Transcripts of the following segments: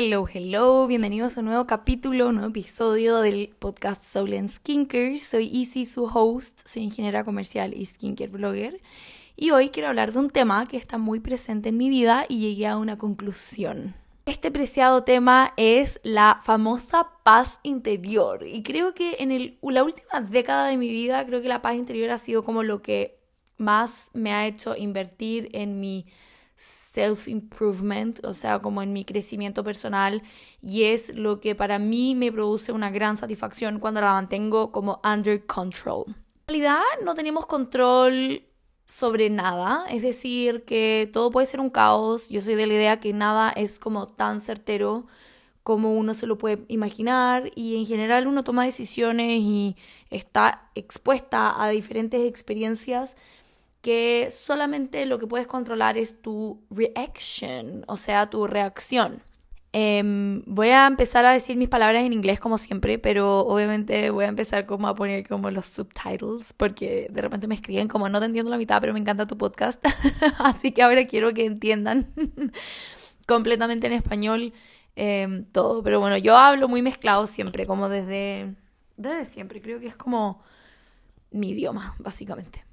Hello, hello, bienvenidos a un nuevo capítulo, un nuevo episodio del podcast Soul and Skincare. Soy Izzy, su host, soy ingeniera comercial y skincare blogger. Y hoy quiero hablar de un tema que está muy presente en mi vida y llegué a una conclusión. Este preciado tema es la famosa paz interior. Y creo que en la última década de mi vida, creo que la paz interior ha sido como lo que más me ha hecho invertir en mi self-improvement, o sea, como en mi crecimiento personal, y es lo que para mí me produce una gran satisfacción cuando la mantengo como under control. En realidad no tenemos control sobre nada, es decir, que todo puede ser un caos, yo soy de la idea que nada es como tan certero como uno se lo puede imaginar y en general uno toma decisiones y está expuesta a diferentes experiencias que solamente lo que puedes controlar es tu reaction, o sea, tu reacción. Em, voy a empezar a decir mis palabras en inglés como siempre, pero obviamente voy a empezar como a poner como los subtitles, porque de repente me escriben como no te entiendo la mitad, pero me encanta tu podcast, así que ahora quiero que entiendan completamente en español em, todo, pero bueno, yo hablo muy mezclado siempre, como desde, desde siempre, creo que es como mi idioma, básicamente.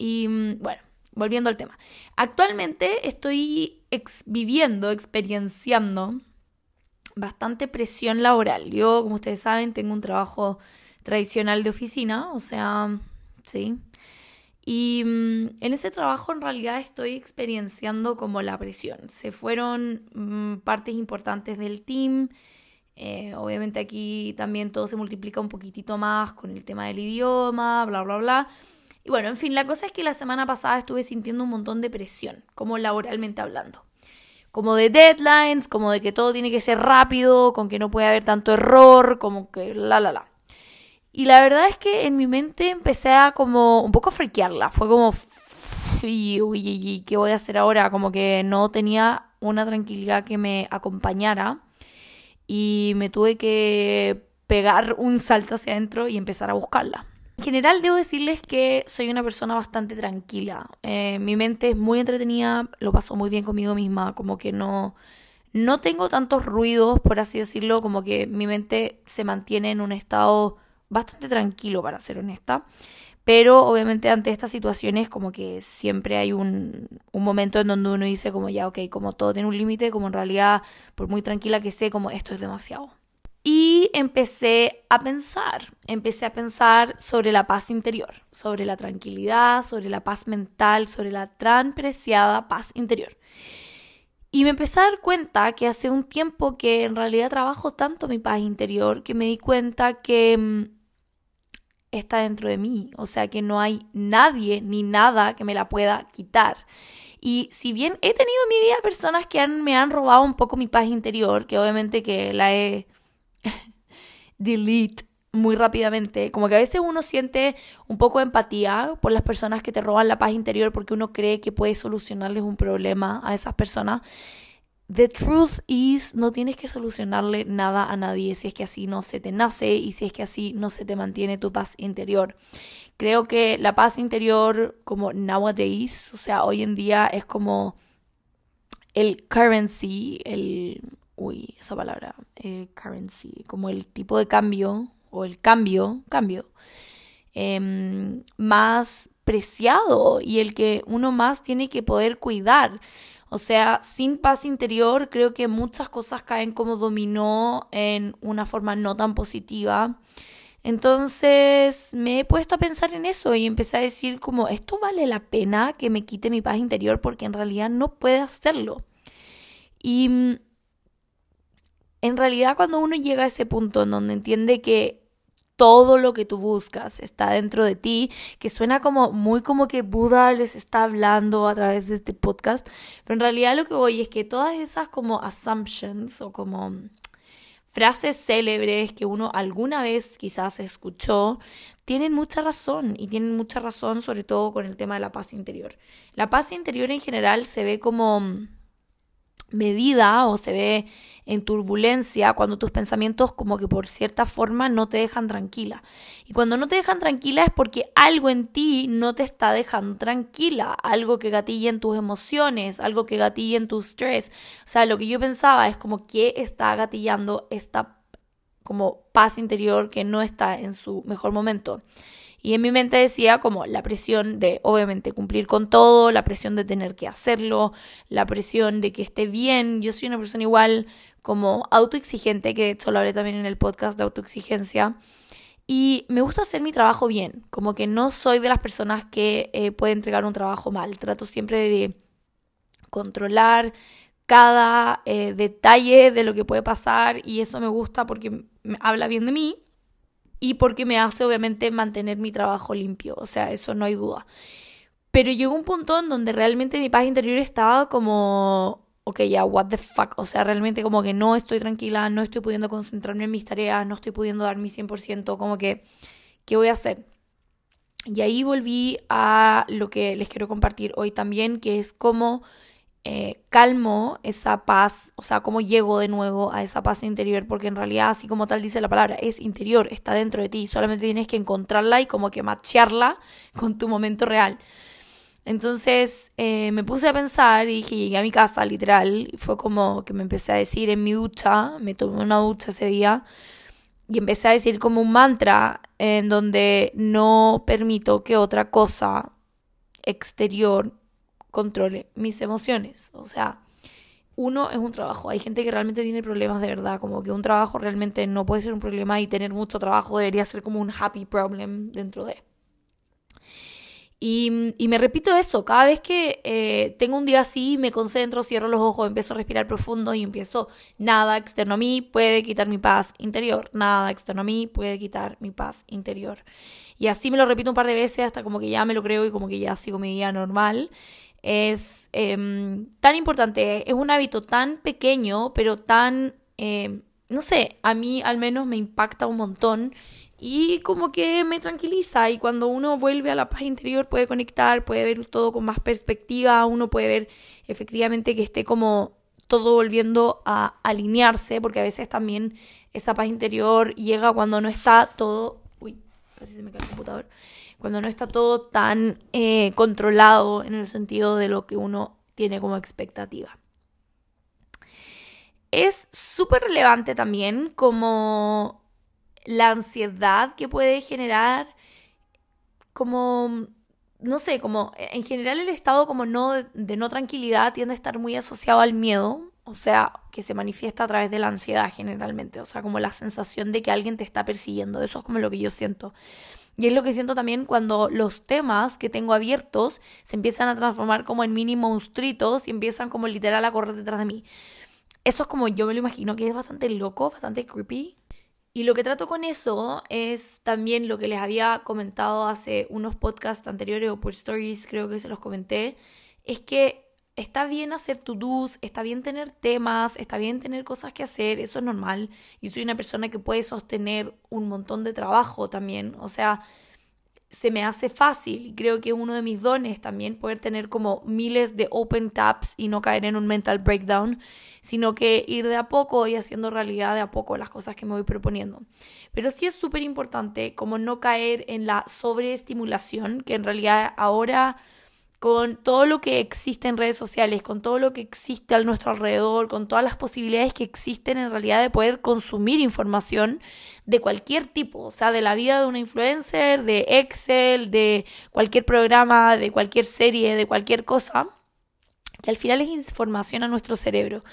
Y mm, bueno, volviendo al tema. Actualmente estoy viviendo, experienciando bastante presión laboral. Yo, como ustedes saben, tengo un trabajo tradicional de oficina, o sea, sí. Y mm, en ese trabajo en realidad estoy experienciando como la presión. Se fueron mm, partes importantes del team. Eh, obviamente aquí también todo se multiplica un poquitito más con el tema del idioma, bla, bla, bla. Y bueno, en fin, la cosa es que la semana pasada estuve sintiendo un montón de presión, como laboralmente hablando como de deadlines, como de que todo tiene que ser rápido, con que no puede haber tanto error, como que la la la. Y la verdad es que en mi mente empecé a como un poco a friquearla. Fue como, uy, uy, uy, ¿qué voy a hacer ahora? Como que no tenía una tranquilidad que me acompañara. Y me tuve que pegar un salto hacia adentro y empezar a buscarla. En general debo decirles que soy una persona bastante tranquila. Eh, mi mente es muy entretenida, lo paso muy bien conmigo misma, como que no, no tengo tantos ruidos, por así decirlo, como que mi mente se mantiene en un estado bastante tranquilo, para ser honesta. Pero obviamente ante estas situaciones como que siempre hay un, un momento en donde uno dice como ya, ok, como todo tiene un límite, como en realidad, por muy tranquila que sé, como esto es demasiado. Y empecé a pensar, empecé a pensar sobre la paz interior, sobre la tranquilidad, sobre la paz mental, sobre la tan preciada paz interior. Y me empecé a dar cuenta que hace un tiempo que en realidad trabajo tanto mi paz interior que me di cuenta que mm, está dentro de mí, o sea que no hay nadie ni nada que me la pueda quitar. Y si bien he tenido en mi vida personas que me han robado un poco mi paz interior, que obviamente que la he delete muy rápidamente. Como que a veces uno siente un poco de empatía por las personas que te roban la paz interior porque uno cree que puede solucionarles un problema a esas personas. The truth is, no tienes que solucionarle nada a nadie si es que así no se te nace y si es que así no se te mantiene tu paz interior. Creo que la paz interior, como nowadays, o sea, hoy en día es como el currency, el uy, esa palabra, eh, currency, como el tipo de cambio o el cambio, cambio, em, más preciado y el que uno más tiene que poder cuidar. O sea, sin paz interior creo que muchas cosas caen como dominó en una forma no tan positiva. Entonces me he puesto a pensar en eso y empecé a decir como esto vale la pena que me quite mi paz interior porque en realidad no puede hacerlo. Y mm, en realidad cuando uno llega a ese punto en donde entiende que todo lo que tú buscas está dentro de ti, que suena como muy como que Buda les está hablando a través de este podcast, pero en realidad lo que voy es que todas esas como assumptions o como frases célebres que uno alguna vez quizás escuchó, tienen mucha razón y tienen mucha razón sobre todo con el tema de la paz interior. La paz interior en general se ve como medida o se ve en turbulencia cuando tus pensamientos como que por cierta forma no te dejan tranquila. Y cuando no te dejan tranquila es porque algo en ti no te está dejando tranquila, algo que gatilla en tus emociones, algo que gatilla en tu estrés. O sea, lo que yo pensaba es como que está gatillando esta como paz interior que no está en su mejor momento. Y en mi mente decía como la presión de obviamente cumplir con todo, la presión de tener que hacerlo, la presión de que esté bien. Yo soy una persona igual como autoexigente, que de hecho lo hablé también en el podcast de autoexigencia. Y me gusta hacer mi trabajo bien, como que no soy de las personas que eh, puede entregar un trabajo mal. Trato siempre de controlar cada eh, detalle de lo que puede pasar y eso me gusta porque me habla bien de mí y porque me hace obviamente mantener mi trabajo limpio, o sea, eso no hay duda. Pero llegó un punto en donde realmente mi paz interior estaba como, ok, ya, what the fuck, o sea, realmente como que no estoy tranquila, no estoy pudiendo concentrarme en mis tareas, no estoy pudiendo dar mi 100%, como que, ¿qué voy a hacer? Y ahí volví a lo que les quiero compartir hoy también, que es cómo eh, calmo esa paz, o sea, cómo llego de nuevo a esa paz interior, porque en realidad, así como tal dice la palabra, es interior, está dentro de ti, solamente tienes que encontrarla y como que machearla con tu momento real. Entonces eh, me puse a pensar y dije, llegué a mi casa, literal, y fue como que me empecé a decir en mi ducha, me tomé una ducha ese día, y empecé a decir como un mantra en donde no permito que otra cosa exterior controle mis emociones. O sea, uno es un trabajo. Hay gente que realmente tiene problemas de verdad, como que un trabajo realmente no puede ser un problema y tener mucho trabajo debería ser como un happy problem dentro de. Y, y me repito eso, cada vez que eh, tengo un día así, me concentro, cierro los ojos, empiezo a respirar profundo y empiezo, nada externo a mí puede quitar mi paz interior, nada externo a mí puede quitar mi paz interior. Y así me lo repito un par de veces hasta como que ya me lo creo y como que ya sigo mi día normal es em, tan importante, es un hábito tan pequeño, pero tan, em, no sé, a mí al menos me impacta un montón y como que me tranquiliza. Y cuando uno vuelve a la paz interior puede conectar, puede ver todo con más perspectiva, uno puede ver efectivamente que esté como todo volviendo a alinearse, porque a veces también esa paz interior llega cuando no está todo... Uy, casi se me cae el computador cuando no está todo tan eh, controlado en el sentido de lo que uno tiene como expectativa. Es súper relevante también como la ansiedad que puede generar, como, no sé, como en general el estado como no, de no tranquilidad tiende a estar muy asociado al miedo, o sea, que se manifiesta a través de la ansiedad generalmente, o sea, como la sensación de que alguien te está persiguiendo, eso es como lo que yo siento. Y es lo que siento también cuando los temas que tengo abiertos se empiezan a transformar como en mini monstruitos y empiezan como literal a correr detrás de mí. Eso es como yo me lo imagino, que es bastante loco, bastante creepy. Y lo que trato con eso es también lo que les había comentado hace unos podcasts anteriores o por stories, creo que se los comenté, es que está bien hacer to-dos, está bien tener temas, está bien tener cosas que hacer, eso es normal. Yo soy una persona que puede sostener un montón de trabajo también, o sea, se me hace fácil y creo que es uno de mis dones también poder tener como miles de open tabs y no caer en un mental breakdown, sino que ir de a poco y haciendo realidad de a poco las cosas que me voy proponiendo. Pero sí es súper importante como no caer en la sobreestimulación, que en realidad ahora con todo lo que existe en redes sociales, con todo lo que existe a nuestro alrededor, con todas las posibilidades que existen en realidad de poder consumir información de cualquier tipo, o sea, de la vida de una influencer, de Excel, de cualquier programa, de cualquier serie, de cualquier cosa, que al final es información a nuestro cerebro.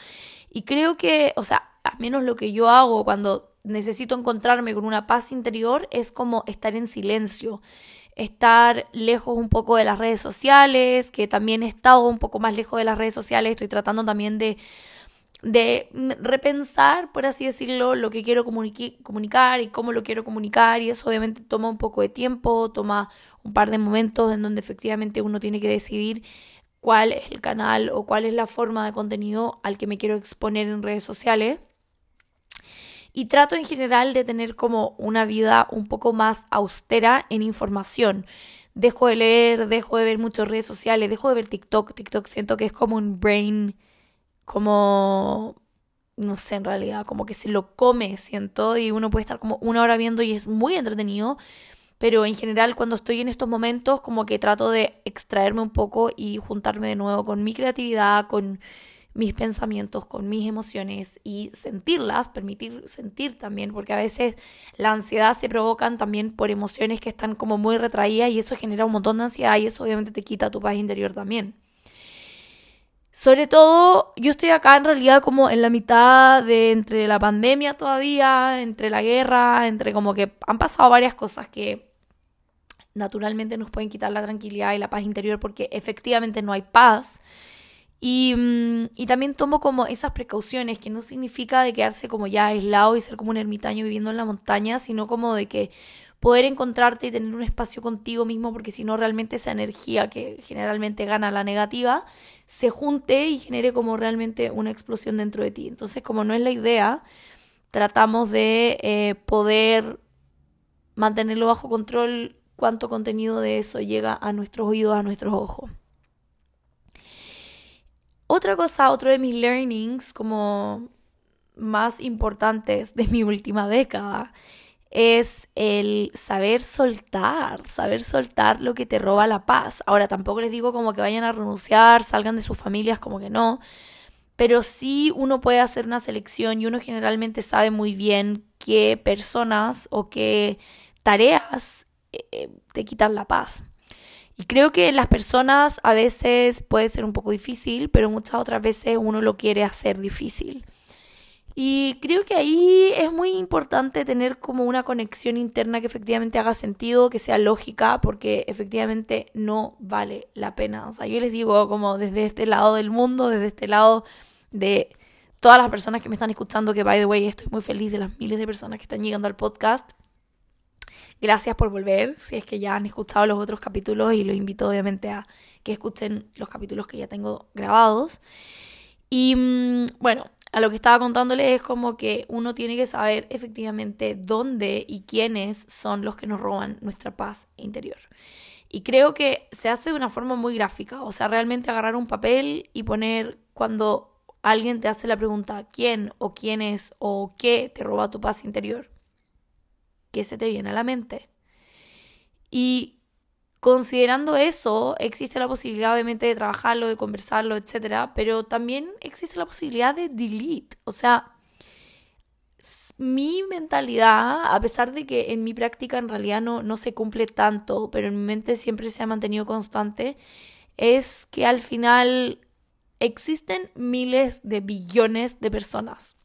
Y creo que, o sea, al menos lo que yo hago cuando necesito encontrarme con una paz interior es como estar en silencio estar lejos un poco de las redes sociales, que también he estado un poco más lejos de las redes sociales, estoy tratando también de, repensar, por así decirlo, lo que quiero comunicar y cómo lo quiero comunicar, y eso obviamente toma un poco de tiempo, toma un par de momentos en donde efectivamente uno tiene que decidir cuál es el canal o cuál es la forma de contenido al que me quiero exponer en redes sociales y trato en general de tener como una vida un poco más austera en información. Dejo de leer, dejo de ver muchas redes sociales, dejo de ver TikTok. TikTok siento que es como un brain como, no sé en realidad, como que se lo come, siento, y uno puede estar como una hora viendo y es muy entretenido, pero en general cuando estoy en estos momentos como que trato de extraerme un poco y juntarme de nuevo con mi creatividad, con mis pensamientos, con mis emociones y sentirlas, permitir sentir también, porque a veces la ansiedad se provocan también por emociones que están como muy retraídas y eso genera un montón de ansiedad y eso obviamente te quita tu paz interior también. Sobre todo, yo estoy acá en realidad como en la mitad de entre la pandemia todavía, entre la guerra, entre como que han pasado varias cosas que naturalmente nos pueden quitar la tranquilidad y la paz interior porque efectivamente no hay paz. Y, mm, y, también tomo como esas precauciones, que no significa de quedarse como ya aislado y ser como un ermitaño viviendo en la montaña, sino como de que poder encontrarte y tener un espacio contigo mismo, porque si no realmente esa energía que generalmente gana la negativa, se junte y genere como realmente una explosión dentro de ti. Entonces, como no es la idea, tratamos de eh, poder mantenerlo bajo control cuánto contenido de eso llega a nuestros oídos, a nuestros ojos. Otra cosa, otro de mis learnings como más importantes de mi última década es el saber soltar, saber soltar lo que te roba la paz. Ahora tampoco les digo como que vayan a renunciar, salgan de sus familias, como que no, pero sí uno puede hacer una selección y uno generalmente sabe muy bien qué personas o qué tareas eh, te quitan la paz. Y creo que las personas a veces puede ser un poco difícil, pero muchas otras veces uno lo quiere hacer difícil. Y creo que ahí es muy importante tener como una conexión interna que efectivamente haga sentido, que sea lógica, porque efectivamente no vale la pena. O sea, yo les digo como desde este lado del mundo, desde este lado de todas las personas que me están escuchando, que by the way estoy muy feliz de las miles de personas que están llegando al podcast. Gracias por volver, si es que ya han escuchado los otros capítulos y los invito obviamente a que escuchen los capítulos que ya tengo grabados. Y mm, bueno, a lo que estaba contándoles es como que uno tiene que saber efectivamente dónde y quiénes son los que nos roban nuestra paz interior. Y creo que se hace de una forma muy gráfica, o sea, realmente agarrar un papel y poner cuando alguien te hace la pregunta quién o quién es o qué te roba tu paz interior qué se te viene a la mente. Y considerando eso, existe la posibilidad obviamente de trabajarlo, de conversarlo, etcétera, pero también existe la posibilidad de delete, o sea, mi mentalidad, a pesar de que en mi práctica en realidad no, no se cumple tanto, pero en mi mente siempre se ha mantenido constante, es que al final existen miles de billones de personas.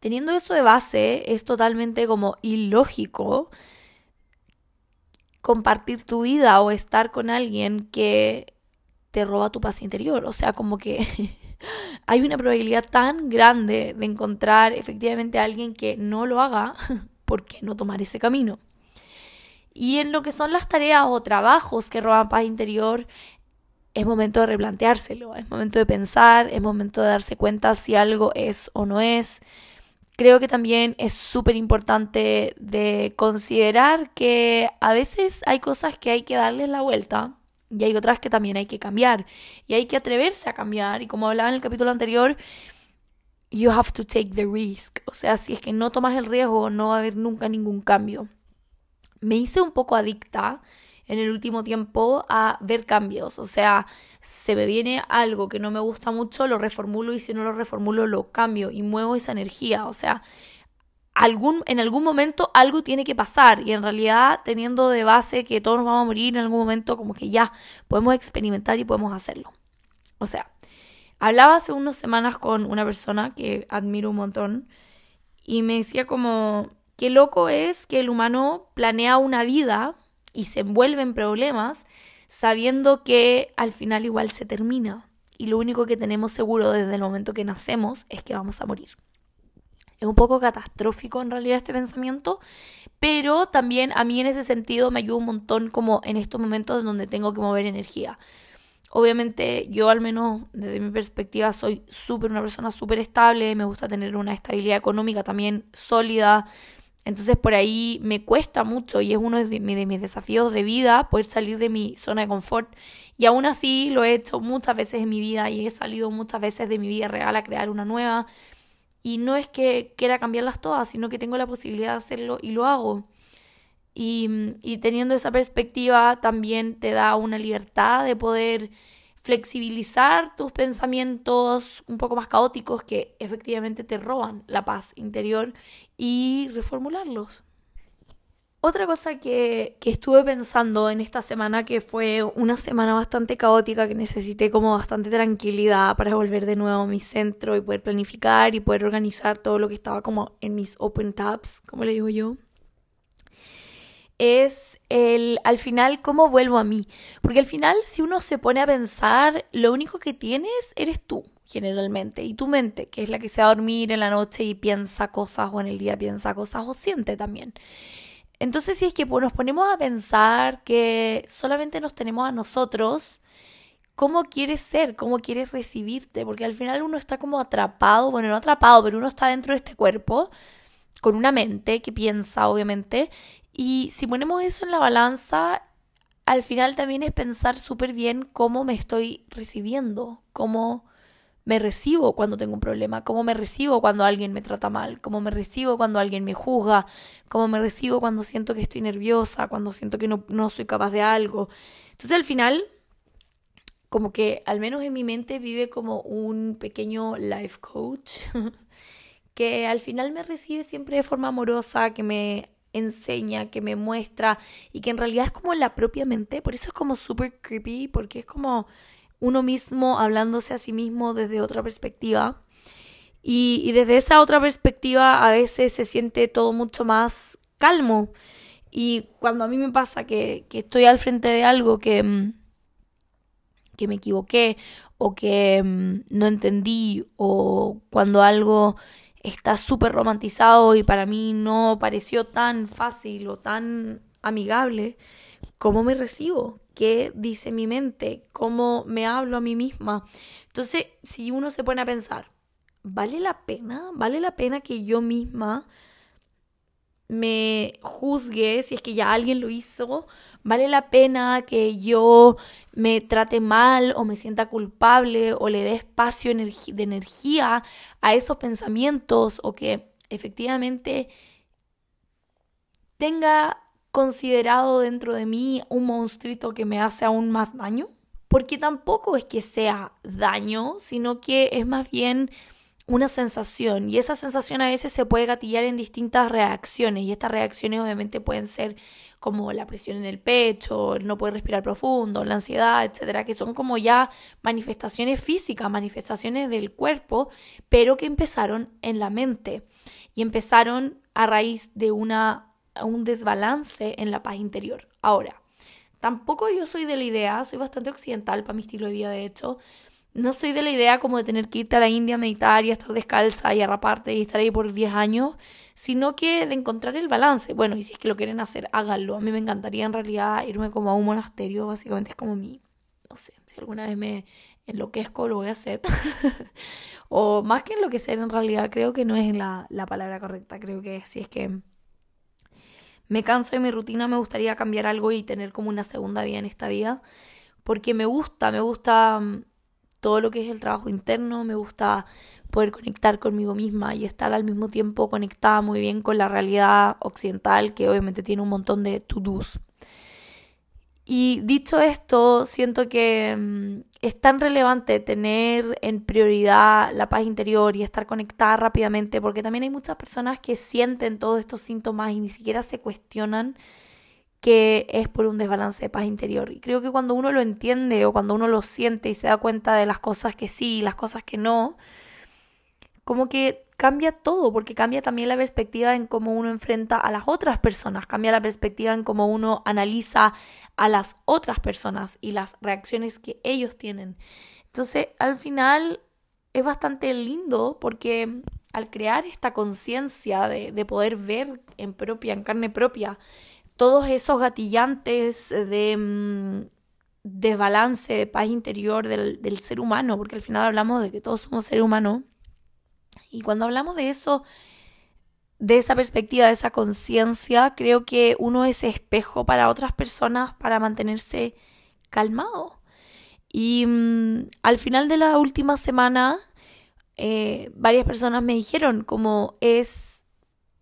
Teniendo eso de base, es totalmente como ilógico compartir tu vida o estar con alguien que te roba tu paz interior. O sea, como que hay una probabilidad tan grande de encontrar efectivamente a alguien que no lo haga, ¿por qué no tomar ese camino? Y en lo que son las tareas o trabajos que roban paz interior, es momento de replanteárselo, es momento de pensar, es momento de darse cuenta si algo es o no es, creo que también es súper importante de considerar que a veces hay cosas que hay que darles la vuelta y hay otras que también hay que cambiar y hay que atreverse a cambiar y como hablaba en el capítulo anterior, you have to take the risk, o sea, si es que no tomas el riesgo no va a haber nunca ningún cambio. Me hice un poco adicta en el último tiempo a ver cambios. O sea, se me viene algo que no me gusta mucho, lo reformulo y si no lo reformulo lo cambio y muevo esa energía. O sea, algún, en algún momento algo tiene que pasar y en realidad teniendo de base que todos nos vamos a morir en algún momento, como que ya podemos experimentar y podemos hacerlo. O sea, hablaba hace unas semanas con una persona que admiro un montón y me decía como, qué loco es que el humano planea una vida y se envuelve en problemas sabiendo que al final igual se termina y lo único que tenemos seguro desde el momento que nacemos es que vamos a morir. Es un poco catastrófico en realidad este pensamiento, pero también a mí en ese sentido me ayuda un montón como en estos momentos en donde tengo que mover energía. Obviamente yo al menos desde mi perspectiva soy súper una persona súper estable, me gusta tener una estabilidad económica también sólida, Entonces por ahí me cuesta mucho y es uno de, mis desafíos de vida poder salir de mi zona de confort. Y aún así lo he hecho muchas veces en mi vida y he salido muchas veces de mi vida real a crear una nueva. Y no es que quiera cambiarlas todas, sino que tengo la posibilidad de hacerlo y lo hago. Y, y teniendo esa perspectiva también te da una libertad de poder flexibilizar tus pensamientos un poco más caóticos que efectivamente te roban la paz interior y reformularlos. Otra cosa que, que, estuve pensando en esta semana, que fue una semana bastante caótica, que necesité como bastante tranquilidad para volver de nuevo a mi centro y poder planificar y poder organizar todo lo que estaba como en mis open tabs, como le digo yo es el al final cómo vuelvo a mí. Porque al final si uno se pone a pensar, lo único que tienes eres tú, generalmente, y tu mente, que es la que se va a dormir en la noche y piensa cosas o en el día piensa cosas o siente también. Entonces si es que nos ponemos a pensar que solamente nos tenemos a nosotros, ¿cómo quieres ser? ¿Cómo quieres recibirte? Porque al final uno está como atrapado, bueno, no atrapado, pero uno está dentro de este cuerpo con una mente que piensa, obviamente, y si ponemos eso en la balanza, al final también es pensar súper bien cómo me estoy recibiendo, cómo me recibo cuando tengo un problema, cómo me recibo cuando alguien me trata mal, cómo me recibo cuando alguien me juzga, cómo me recibo cuando siento que estoy nerviosa, cuando siento que no, no soy capaz de algo. Entonces al final, como que al menos en mi mente vive como un pequeño life coach que al final me recibe siempre de forma amorosa, que me enseña, que me muestra y que en realidad es como la propia mente, por eso es como súper creepy, porque es como uno mismo hablándose a sí mismo desde otra perspectiva. Y, desde esa otra perspectiva a veces se siente todo mucho más calmo. Y cuando a mí me pasa que, que estoy al frente de algo que, mm, que me equivoqué o que mm, no entendí o cuando algo está súper romantizado y para mí no pareció tan fácil o tan amigable, ¿cómo me recibo? ¿Qué dice mi mente? ¿Cómo me hablo a mí misma? Entonces, si uno se pone a pensar, ¿vale la pena? ¿Vale la pena que yo misma me juzgue si es que ya alguien lo hizo? ¿Vale la pena que yo me trate mal o me sienta culpable o le dé espacio de energía a esos pensamientos o que efectivamente tenga considerado dentro de mí un monstruito que me hace aún más daño? Porque tampoco es que sea daño, sino que es más bien una sensación y esa sensación a veces se puede gatillar en distintas reacciones y estas reacciones obviamente pueden ser como la presión en el pecho, el no poder respirar profundo, la ansiedad, etcétera, que son como ya manifestaciones físicas, manifestaciones del cuerpo, pero que empezaron en la mente y empezaron a raíz de una, un desbalance en la paz interior. Ahora, tampoco yo soy de la idea, soy bastante occidental para mi estilo de vida, de hecho, no soy de la idea como de tener que irte a la India a meditar y a estar descalza y a raparte y estar ahí por 10 años, sino que de encontrar el balance. Bueno, y si es que lo quieren hacer, háganlo. A mí me encantaría en realidad irme como a un monasterio, básicamente es como mi, no sé, si alguna vez me enloquezco lo voy a hacer. o más que enloquecer en realidad, creo que no es la, la palabra correcta, creo que si es que me canso de mi rutina, me gustaría cambiar algo y tener como una segunda vida en esta vida, porque me gusta, me gusta mm, todo lo que es el trabajo interno, me gusta poder conectar conmigo misma y estar al mismo tiempo conectada muy bien con la realidad occidental, que obviamente tiene un montón de to-dos. Y dicho esto, siento que mm, es tan relevante tener en prioridad la paz interior y estar conectada rápidamente, porque también hay muchas personas que sienten todos estos síntomas y ni siquiera se cuestionan que es por un desbalance de paz interior. Y creo que cuando uno lo entiende o cuando uno lo siente y se da cuenta de las cosas que sí y las cosas que no, como que cambia todo, porque cambia también la perspectiva en cómo uno enfrenta a las otras personas, cambia la perspectiva en cómo uno analiza a las otras personas y las reacciones que ellos tienen. Entonces, al final es bastante lindo porque al crear esta conciencia de, de poder ver en propia, en carne propia, todos esos gatillantes de mm, desbalance, de paz interior del, ser humano, porque al final hablamos de que todos somos seres humanos. Y cuando hablamos de eso, de esa perspectiva, de esa conciencia, creo que uno es espejo para otras personas para mantenerse calmado. Y mm, al final de la última semana, eh, varias personas me dijeron como es,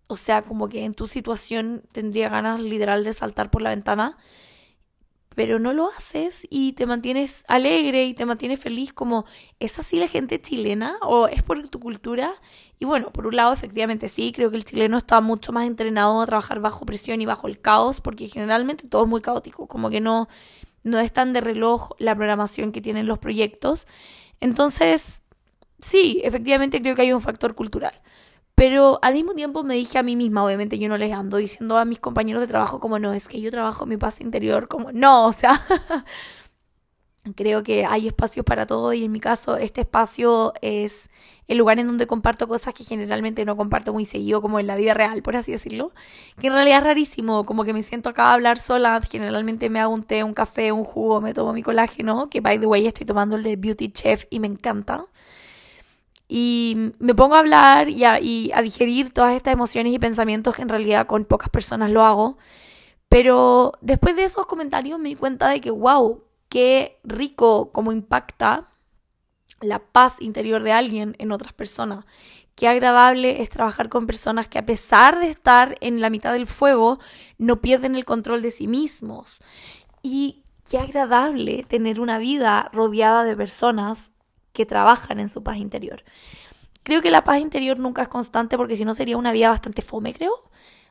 o sea, como que en tu situación tendría ganas literal de saltar por la ventana pero no lo haces y te mantienes alegre y te mantienes feliz como es así la gente chilena o es por tu cultura y bueno por un lado efectivamente sí creo que el chileno está mucho más entrenado a trabajar bajo presión y bajo el caos porque generalmente todo es muy caótico como que no no es tan de reloj la programación que tienen los proyectos. Entonces sí efectivamente creo que hay un factor cultural pero al mismo tiempo me dije a mí misma, obviamente yo no les ando diciendo a mis compañeros de trabajo como no, es que yo trabajo mi paz interior, como no, o sea, creo que hay espacios para todo y en mi caso este espacio es el lugar en donde comparto cosas que generalmente no comparto muy seguido como en la vida real, por así decirlo, que en realidad es rarísimo, como que me siento acá a hablar sola, generalmente me hago un té, un café, un jugo, me tomo mi colágeno, que by the way estoy tomando el de Beauty Chef y me encanta y me pongo a hablar y a, digerir todas estas emociones y pensamientos que en realidad con pocas personas lo hago. Pero después de esos comentarios me di cuenta de que, wow, qué rico cómo impacta la paz interior de alguien en otras personas. Qué agradable es trabajar con personas que a pesar de estar en la mitad del fuego, no pierden el control de sí mismos. Y qué agradable tener una vida rodeada de personas que trabajan en su paz interior. Creo que la paz interior nunca es constante porque si no sería una vida bastante fome, creo.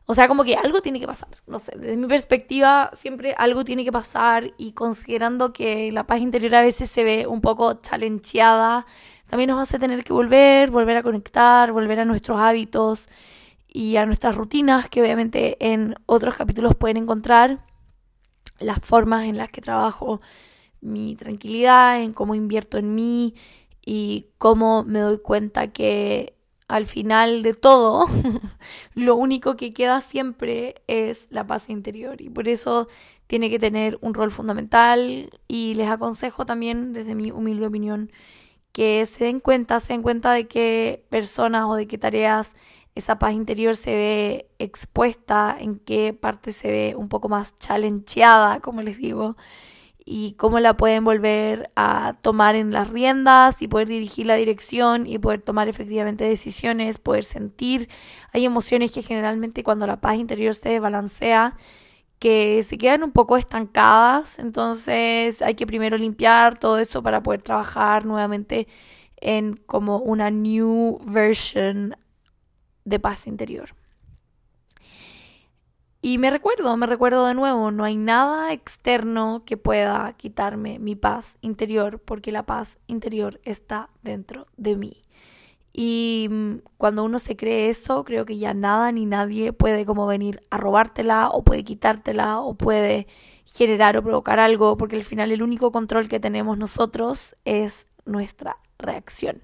O sea, como que algo tiene que pasar. No sé, desde mi perspectiva siempre algo tiene que pasar y considerando que la paz interior a veces se ve un poco challengeada, también nos hace tener que volver, volver a conectar, volver a nuestros hábitos y a nuestras rutinas que obviamente en otros capítulos pueden encontrar las formas en las que trabajo mi tranquilidad, en cómo invierto en mí y cómo me doy cuenta que al final de todo lo único que queda siempre es la paz interior. Y por eso tiene que tener un rol fundamental. Y les aconsejo también desde mi humilde opinión que se den cuenta, se den cuenta de qué personas o de qué tareas esa paz interior se ve expuesta, en qué parte se ve un poco más challengeada, como les digo, y cómo la pueden volver a tomar en las riendas y poder dirigir la dirección y poder tomar efectivamente decisiones, poder sentir. Hay emociones que generalmente cuando la paz interior se desbalancea, que se quedan un poco estancadas, entonces hay que primero limpiar todo eso para poder trabajar nuevamente en como una new version de paz interior. Y me recuerdo, me recuerdo de nuevo, no hay nada externo que pueda quitarme mi paz interior, porque la paz interior está dentro de mí. Y mm, cuando uno se cree eso, creo que ya nada ni nadie puede como venir a robártela o puede quitártela o puede generar o provocar algo, porque al final el único control que tenemos nosotros es nuestra reacción.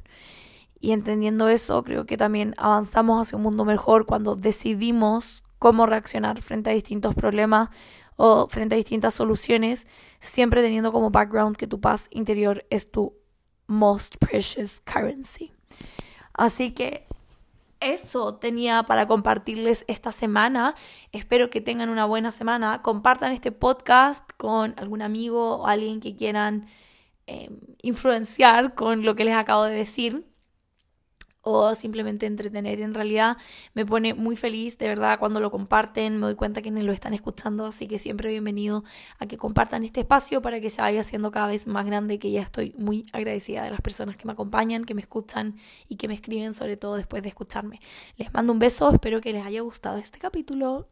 Y entendiendo eso, creo que también avanzamos hacia un mundo mejor cuando decidimos cómo reaccionar frente a distintos problemas o frente a distintas soluciones, siempre teniendo como background que tu paz interior es tu most precious currency. Así que eso tenía para compartirles esta semana. Espero que tengan una buena semana. Compartan este podcast con algún amigo o alguien que quieran eh, influenciar con lo que les acabo de decir o simplemente entretener. En realidad me pone muy feliz, de verdad, cuando lo comparten, me doy cuenta que lo están escuchando, así que siempre bienvenido a que compartan este espacio para que se vaya haciendo cada vez más grande, que ya estoy muy agradecida de las personas que me acompañan, que me escuchan y que me escriben, sobre todo después de escucharme. Les mando un beso, espero que les haya gustado este capítulo.